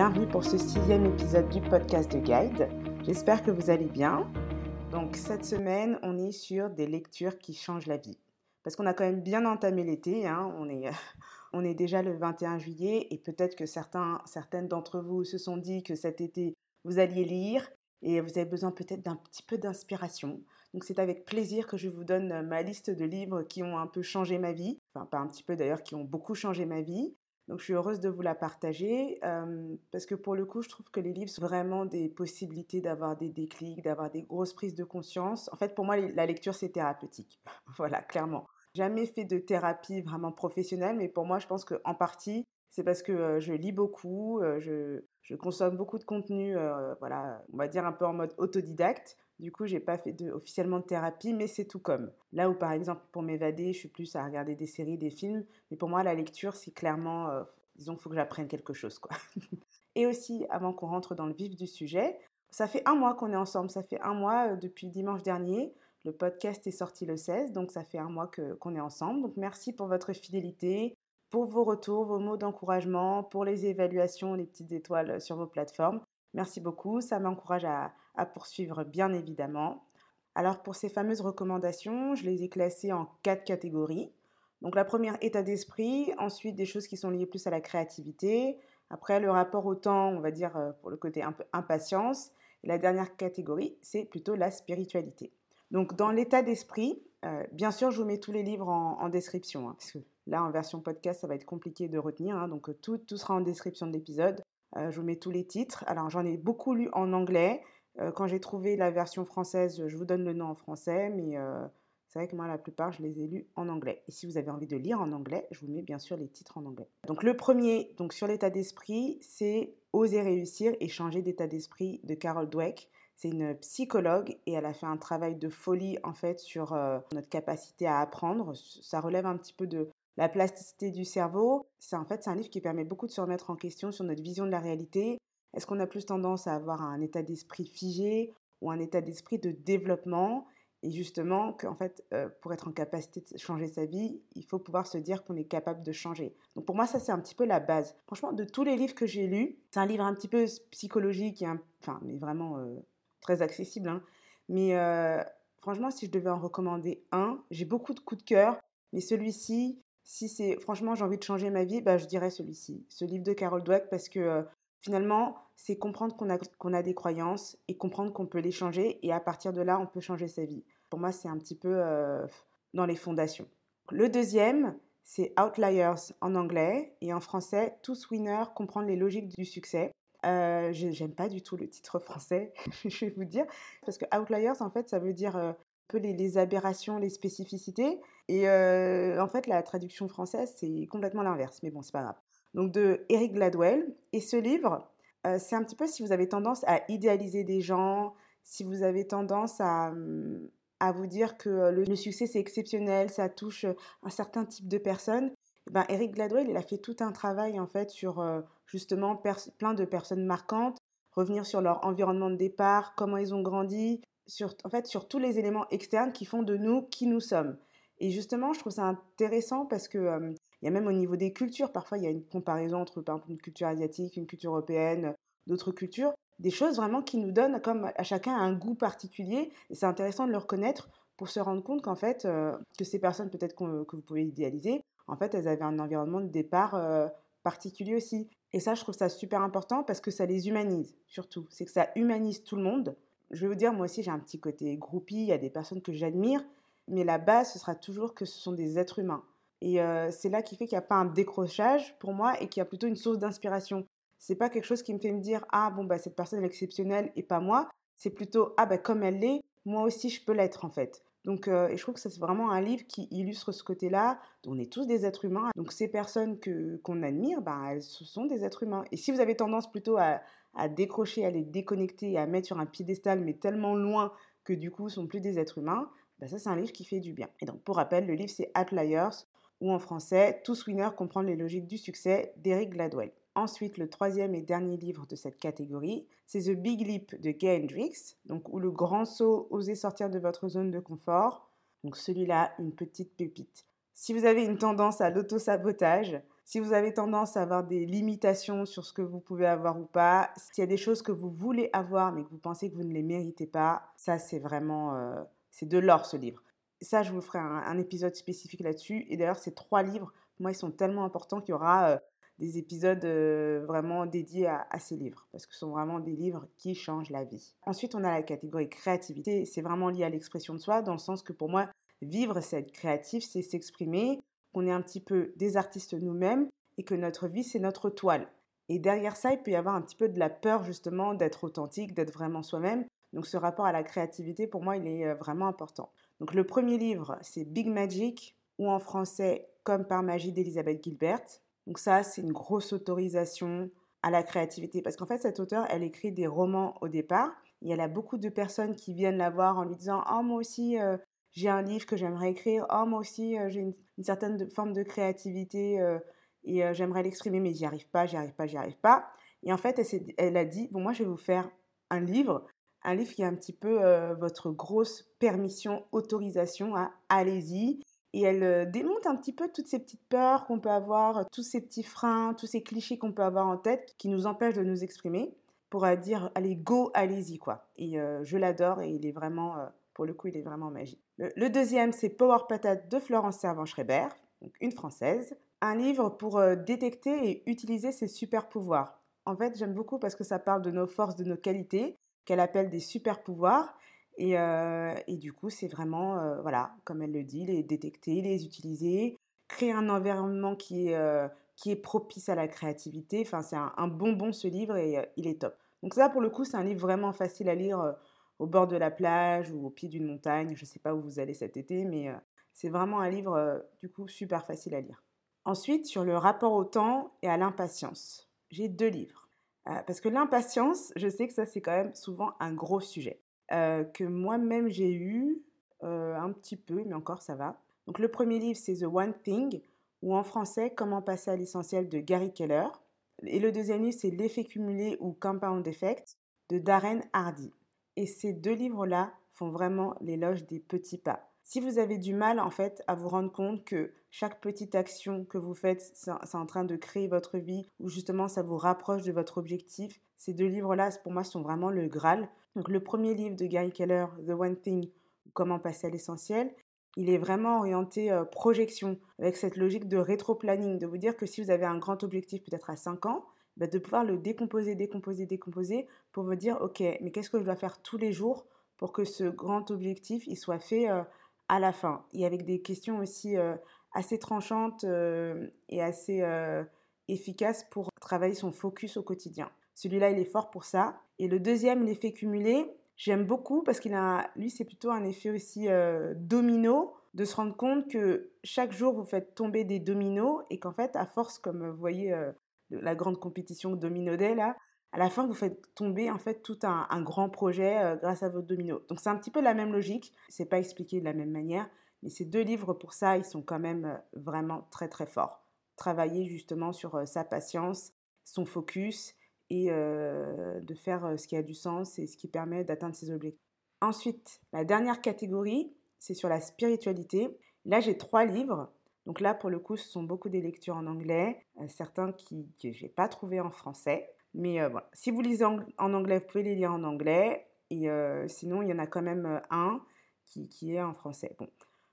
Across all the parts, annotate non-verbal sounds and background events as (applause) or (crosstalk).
Bienvenue pour ce sixième épisode du podcast de Guide. J'espère que vous allez bien. Donc cette semaine, on est sur des lectures qui changent la vie. Parce qu'on a quand même bien entamé l'été, hein. on, est, (laughs) on est déjà le 21 juillet et peut-être que certains, certaines d'entre vous se sont dit que cet été, vous alliez lire et vous avez besoin peut-être d'un petit peu d'inspiration. Donc c'est avec plaisir que je vous donne ma liste de livres qui ont un peu changé ma vie, enfin pas un petit peu d'ailleurs, qui ont beaucoup changé ma vie. Donc je suis heureuse de vous la partager parce que pour le coup, je trouve que les livres sont vraiment des possibilités d'avoir des déclics, d'avoir des grosses prises de conscience. En fait, pour moi, la lecture, c'est thérapeutique. (laughs) voilà, clairement. Jamais fait de thérapie vraiment professionnelle, mais pour moi, je pense qu'en partie, c'est parce que je lis beaucoup, je, je, consomme beaucoup de contenu, voilà, on va dire un peu en mode autodidacte. Du coup, j'ai pas fait officiellement de thérapie, mais c'est tout comme. Là où, par exemple, pour m'évader, je suis plus à regarder des séries, des films, mais pour moi, la lecture, c'est clairement, euh, disons, faut que j'apprenne quelque chose, quoi. (laughs) Et aussi, avant qu'on rentre dans le vif du sujet, ça fait un mois qu'on est ensemble, ça fait un mois euh, depuis dimanche dernier. Le podcast est sorti le 16, donc ça fait un mois qu'on est ensemble. Donc merci pour votre fidélité, pour vos retours, vos mots d'encouragement, pour les évaluations, les petites étoiles sur vos plateformes. Merci beaucoup, ça m'encourage à, poursuivre bien évidemment. Alors pour ces fameuses recommandations, je les ai classées en quatre catégories. Donc la première, état d'esprit, ensuite des choses qui sont liées plus à la créativité, après le rapport au temps, on va dire euh, pour le côté un peu impatience, et la dernière catégorie, c'est plutôt la spiritualité. Donc dans l'état d'esprit, euh, bien sûr, je vous mets tous les livres en, description, hein, parce que là en version podcast, ça va être compliqué de retenir, hein, donc tout, tout sera en description de l'épisode. Euh, je vous mets tous les titres. Alors j'en ai beaucoup lu en anglais. Euh, quand j'ai trouvé la version française, je vous donne le nom en français, mais euh, c'est vrai que moi, la plupart, je les ai lus en anglais. Et si vous avez envie de lire en anglais, je vous mets bien sûr les titres en anglais. Donc le premier, donc sur l'état d'esprit, c'est Oser réussir et changer d'état d'esprit de Carol Dweck. C'est une psychologue et elle a fait un travail de folie en fait sur notre capacité à apprendre. Ça relève un petit peu de la plasticité du cerveau, c'est en fait c'est un livre qui permet beaucoup de se remettre en question sur notre vision de la réalité. Est-ce qu'on a plus tendance à avoir un état d'esprit figé ou un état d'esprit de développement? Et justement qu'en fait euh, pour être en capacité de changer sa vie, il faut pouvoir se dire qu'on est capable de changer. Donc pour moi ça c'est un petit peu la base. Franchement de tous les livres que j'ai lus, c'est un livre un petit peu psychologique et enfin mais vraiment euh, très accessible. Hein. Mais euh, franchement si je devais en recommander un, j'ai beaucoup de coups de cœur, mais celui-ci si c'est franchement j'ai envie de changer ma vie, bah, je dirais celui-ci, ce livre de Carol Dweck parce que finalement c'est comprendre qu'on a, des croyances et comprendre qu'on peut les changer et à partir de là on peut changer sa vie. Pour moi c'est un petit peu euh, dans les fondations. Le deuxième c'est Outliers en anglais et en français Tous Winners, comprendre les logiques du succès. Euh, j'aime pas du tout le titre français, (laughs) je vais vous dire, parce que Outliers en fait ça veut dire euh, peu les, aberrations, les spécificités. Et euh, en fait, la traduction française, c'est complètement l'inverse. Mais bon, c'est pas grave. Donc, de Eric Gladwell. Et ce livre, euh, c'est un petit peu si vous avez tendance à idéaliser des gens, si vous avez tendance à, hum, à vous dire que le, succès, c'est exceptionnel, ça touche un certain type de personnes. Eh ben, Eric Gladwell, il a fait tout un travail en fait sur euh, justement plein de personnes marquantes, revenir sur leur environnement de départ, comment ils ont grandi, sur, en fait, sur tous les éléments externes qui font de nous qui nous sommes. Et justement, je trouve ça intéressant parce que euh, il y a même au niveau des cultures, parfois il y a une comparaison entre par exemple une culture asiatique, une culture européenne, d'autres cultures, des choses vraiment qui nous donnent comme à chacun un goût particulier. Et c'est intéressant de le reconnaître pour se rendre compte qu'en fait, euh, que ces personnes peut-être que vous pouvez idéaliser, en fait, elles avaient un environnement de départ euh, particulier aussi. Et ça, je trouve ça super important parce que ça les humanise, surtout. C'est que ça humanise tout le monde je vais vous dire, moi aussi, j'ai un petit côté groupie, il y a des personnes que j'admire, mais la base, ce sera toujours que ce sont des êtres humains. Et c'est là qui fait qu'il n'y a pas un décrochage pour moi et qu'il y a plutôt une source d'inspiration. C'est pas quelque chose qui me fait me dire ah bon bah cette personne est exceptionnelle et pas moi. C'est plutôt ah bah comme elle l'est, moi aussi je peux l'être en fait. Donc et je trouve que c'est vraiment un livre qui illustre ce côté-là. On est tous des êtres humains. Donc ces personnes que qu'on admire, bah elles sont des êtres humains. Et si vous avez tendance plutôt à, à décrocher, à les déconnecter, à mettre sur un piédestal, mais tellement loin que du coup, sont plus des êtres humains, bah ça, c'est un livre qui fait du bien. Et donc, pour rappel, le livre, c'est Outliers, ou en français, Tous winners comprendre les logiques du succès d'Eric Gladwell. Ensuite, le troisième et dernier livre de cette catégorie, c'est The Big Leap de Gay Hendricks, donc, ou le grand saut, oser sortir de votre zone de confort. Donc celui-là, une petite pépite. Si vous avez une tendance à l'auto-sabotage, Si vous avez tendance à avoir des limitations sur ce que vous pouvez avoir ou pas, s'il y a des choses que vous voulez avoir mais que vous pensez que vous ne les méritez pas, ça c'est vraiment, euh, c'est de l'or ce livre. Ça, je vous ferai un, épisode spécifique là-dessus. Et d'ailleurs, ces trois livres, pour moi, ils sont tellement importants qu'il y aura des épisodes vraiment dédiés à, à, ces livres, parce que ce sont vraiment des livres qui changent la vie. Ensuite, on a la catégorie créativité. C'est vraiment lié à l'expression de soi, dans le sens que pour moi, vivre, c'est être créatif, c'est s'exprimer, qu'on est un petit peu des artistes nous-mêmes et que notre vie, c'est notre toile. Et derrière ça, il peut y avoir un petit peu de la peur justement d'être authentique, d'être vraiment soi-même. Donc ce rapport à la créativité, pour moi, il est vraiment important. Donc le premier livre, c'est Big Magic, ou en français, Comme par magie d'Elisabeth Gilbert. Donc ça, c'est une grosse autorisation à la créativité. Parce qu'en fait, cette auteure, elle écrit des romans au départ. Et elle a beaucoup de personnes qui viennent la voir en lui disant Oh, moi aussi, euh, j'ai un livre que j'aimerais écrire, oh moi aussi euh, j'ai une, certaine forme de créativité euh, et j'aimerais l'exprimer mais j'y arrive pas, j'y arrive pas, j'y arrive pas. Et en fait elle, elle, a dit, bon moi je vais vous faire un livre, un livre qui est un petit peu votre grosse permission, autorisation à allez-y. Et elle démonte un petit peu toutes ces petites peurs qu'on peut avoir, tous ces petits freins, tous ces clichés qu'on peut avoir en tête qui nous empêchent de nous exprimer pour dire allez go, allez-y quoi. Et je l'adore et il est vraiment pour le coup, il est vraiment magique. Le, deuxième, c'est Power Patate de Florence Servan-Schreiber, donc une française. Un livre pour détecter et utiliser ses super pouvoirs. En fait, j'aime beaucoup parce que ça parle de nos forces, de nos qualités, qu'elle appelle des super pouvoirs. Et, euh, du coup, c'est vraiment, euh, voilà, comme elle le dit, les détecter, les utiliser, créer un environnement qui est, qui est propice à la créativité. Enfin, c'est un, bonbon ce livre et il est top. Donc ça, pour le coup, c'est un livre vraiment facile à lire au bord de la plage ou au pied d'une montagne. Je ne sais pas où vous allez cet été, mais euh, c'est vraiment un livre euh, du coup super facile à lire. Ensuite, sur le rapport au temps et à l'impatience. J'ai deux livres. Euh, parce que l'impatience, je sais que ça c'est quand même souvent un gros sujet. que moi-même j'ai eu un petit peu, mais encore ça va. Donc le premier livre c'est The One Thing, ou en français Comment passer à l'essentiel de Gary Keller. Et le deuxième livre c'est L'effet cumulé ou Compound Effect de Darren Hardy. Et ces deux livres-là font vraiment l'éloge des petits pas. Si vous avez du mal en fait à vous rendre compte que chaque petite action que vous faites, c'est en train de créer votre vie ou justement ça vous rapproche de votre objectif, ces deux livres-là pour moi sont vraiment le Graal. Donc le premier livre de Gary Keller, The One Thing, Comment passer à l'essentiel, il est vraiment orienté euh, projection avec cette logique de rétro-planning, de vous dire que si vous avez un grand objectif peut-être à 5 ans, bah, de pouvoir le décomposer, décomposer, décomposer pour me dire, ok, mais qu'est-ce que je dois faire tous les jours pour que ce grand objectif, il soit fait euh, à la fin. Et avec des questions aussi euh, assez tranchantes euh, et assez efficaces pour travailler son focus au quotidien. Celui-là, il est fort pour ça. Et le deuxième, l'effet cumulé, j'aime beaucoup parce qu'il a, lui, c'est plutôt un effet aussi domino, de se rendre compte que chaque jour, vous faites tomber des dominos et qu'en fait, à force, comme vous voyez la grande compétition Domino Day, là, à la fin, vous faites tomber en fait tout un, grand projet euh, grâce à votre domino. Donc c'est un petit peu la même logique, c'est pas expliqué de la même manière, mais ces deux livres pour ça, ils sont quand même euh, vraiment très très forts. Travailler justement sur euh, sa patience, son focus et de faire ce qui a du sens et ce qui permet d'atteindre ses objectifs. Ensuite, la dernière catégorie, c'est sur la spiritualité. Là, j'ai trois livres donc là, pour le coup, ce sont beaucoup des lectures en anglais, certains qui, que je n'ai pas trouvé en français. Mais euh, voilà. si vous lisez en, anglais, vous pouvez les lire en anglais. Et euh, sinon, il y en a quand même un qui, qui, est en français. Bon.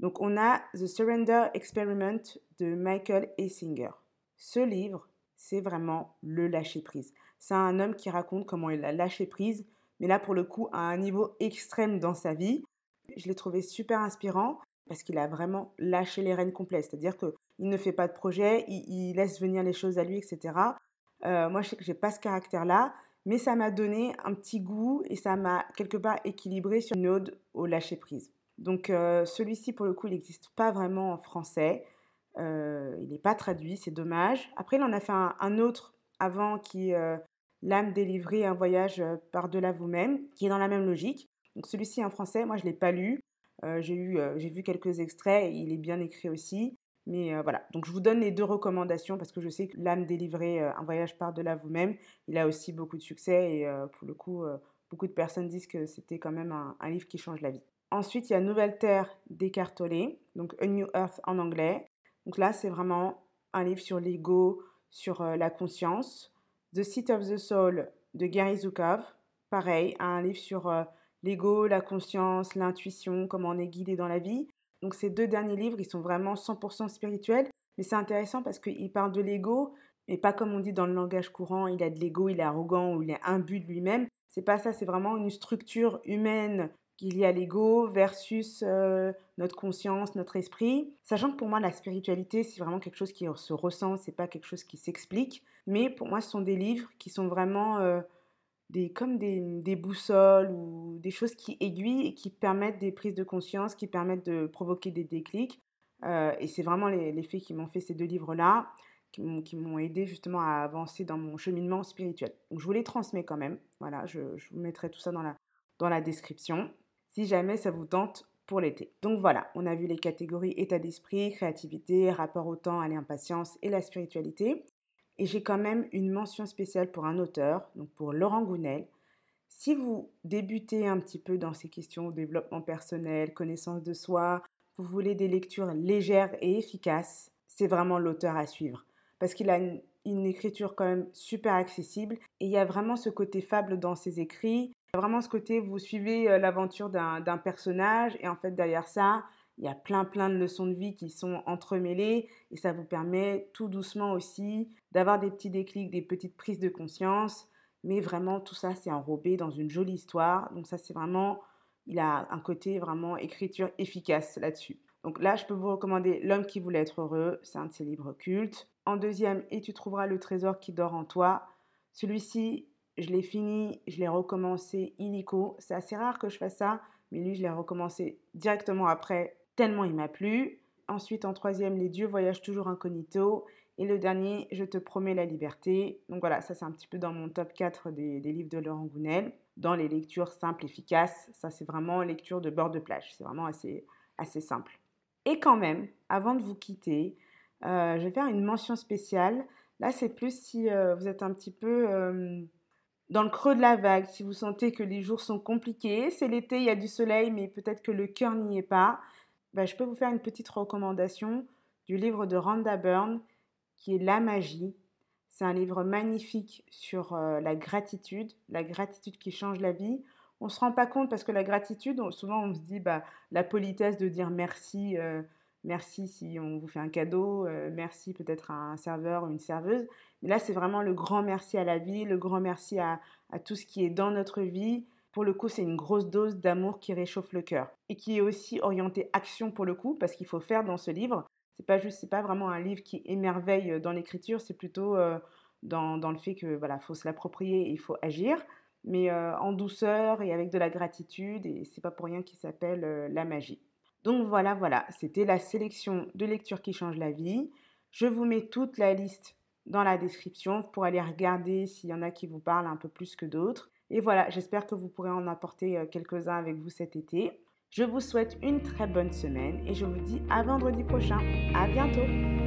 Donc on a The Surrender Experiment de Michael Essinger. Ce livre, c'est vraiment le lâcher-prise. C'est un homme qui raconte comment il a lâché prise, mais là pour le coup à un niveau extrême dans sa vie. Je l'ai trouvé super inspirant parce qu'il a vraiment lâché les rênes complètes. C'est-à-dire qu'il ne fait pas de projet, il, laisse venir les choses à lui, etc. Euh, moi, je sais que j'ai pas ce caractère-là, mais ça m'a donné un petit goût et ça m'a quelque part équilibré sur une ode au lâcher prise. Donc euh, celui-ci, pour le coup, il n'existe pas vraiment en français. Euh, il n'est pas traduit, c'est dommage. Après, il en a fait un, autre avant qui L'âme délivrée, un voyage par-delà vous-même, qui est dans la même logique. Donc celui-ci en français, moi je ne l'ai pas lu. J'ai j'ai vu quelques extraits, il est bien écrit aussi. Mais euh, voilà, donc je vous donne les deux recommandations parce que je sais que l'âme délivrée, un voyage par-delà vous-même, il a aussi beaucoup de succès et pour le coup, beaucoup de personnes disent que c'était quand même un, livre qui change la vie. Ensuite, il y a Nouvelle Terre d'Eckhart donc A New Earth en anglais. Donc là, c'est vraiment un livre sur l'ego, sur la conscience. The Seat of the Soul de Gary Zukov, pareil, un livre sur l'ego, la conscience, l'intuition, comment on est guidé dans la vie. Donc ces deux derniers livres, ils sont vraiment 100% spirituels, mais c'est intéressant parce qu'ils parlent de l'ego, mais pas comme on dit dans le langage courant, il a de l'ego, il est arrogant ou il est imbu de lui-même. C'est pas ça, c'est vraiment une structure humaine qu'il y a l'ego versus euh, notre conscience, notre esprit. Sachant que pour moi, la spiritualité, c'est vraiment quelque chose qui se ressent, c'est pas quelque chose qui s'explique. Mais pour moi, ce sont des livres qui sont vraiment euh, des, comme des, boussoles ou des choses qui aiguillent et qui permettent des prises de conscience, qui permettent de provoquer des déclics. Euh, et c'est vraiment l'effet qui m'ont fait ces deux livres-là, qui m'ont aidé justement à avancer dans mon cheminement spirituel. Donc je vous les transmets quand même. Voilà, je, vous mettrai tout ça dans la, dans la description si jamais ça vous tente pour l'été. Donc voilà, on a vu les catégories état d'esprit, créativité, rapport au temps, à l'impatience et la spiritualité. Et j'ai quand même une mention spéciale pour un auteur, donc pour Laurent Gounel. Si vous débutez un petit peu dans ces questions développement personnel, connaissance de soi, vous voulez des lectures légères et efficaces, c'est vraiment l'auteur à suivre. Parce qu'il a une, une, écriture quand même super accessible et il y a vraiment ce côté fable dans ses écrits. Il y a vraiment ce côté, vous suivez euh, l'aventure d'un personnage et en fait derrière ça, il y a plein plein de leçons de vie qui sont entremêlées et ça vous permet tout doucement aussi d'avoir des petits déclics, des petites prises de conscience. Mais vraiment, tout ça, c'est enrobé dans une jolie histoire. Donc ça, c'est vraiment, il a un côté vraiment écriture efficace là-dessus. Donc là, je peux vous recommander L'homme qui voulait être heureux. C'est un de ses livres cultes. En deuxième, Et tu trouveras le trésor qui dort en toi. Celui-ci, je l'ai fini, je l'ai recommencé illico. C'est assez rare que je fasse ça, mais lui, je l'ai recommencé directement après tellement il m'a plu. Ensuite, en troisième, Les dieux voyagent toujours incognito. Et le dernier, Je te promets la liberté. Donc voilà, ça c'est un petit peu dans mon top 4 des, livres de Laurent Gounel. Dans les lectures simples, efficaces, ça c'est vraiment lecture de bord de plage. C'est vraiment assez, simple. Et quand même, avant de vous quitter, euh, je vais faire une mention spéciale. Là, c'est plus si euh, vous êtes un petit peu euh, dans le creux de la vague, si vous sentez que les jours sont compliqués. C'est l'été, il y a du soleil, mais peut-être que le cœur n'y est pas. Bah, je peux vous faire une petite recommandation du livre de Rhonda Byrne qui est La magie. C'est un livre magnifique sur euh, la gratitude, la gratitude qui change la vie. On ne se rend pas compte parce que la gratitude, souvent on se dit bah, la politesse de dire merci, euh, merci si on vous fait un cadeau, euh, merci peut-être à un serveur ou une serveuse. Mais là, c'est vraiment le grand merci à la vie, le grand merci à tout ce qui est dans notre vie, pour le coup, c'est une grosse dose d'amour qui réchauffe le cœur et qui est aussi orienté action pour le coup, parce qu'il faut faire dans ce livre. C'est pas juste, c'est pas vraiment un livre qui émerveille euh, dans l'écriture, c'est plutôt euh, dans, le fait que voilà, faut se l'approprier et il faut agir, mais euh, en douceur et avec de la gratitude. Et c'est pas pour rien qu'il s'appelle la magie. Donc voilà, voilà, c'était la sélection de lectures qui changent la vie. Je vous mets toute la liste dans la description pour aller regarder s'il y en a qui vous parlent un peu plus que d'autres. Et voilà, j'espère que vous pourrez en apporter euh, quelques-uns avec vous cet été. Je vous souhaite une très bonne semaine et je vous dis à vendredi prochain. À bientôt!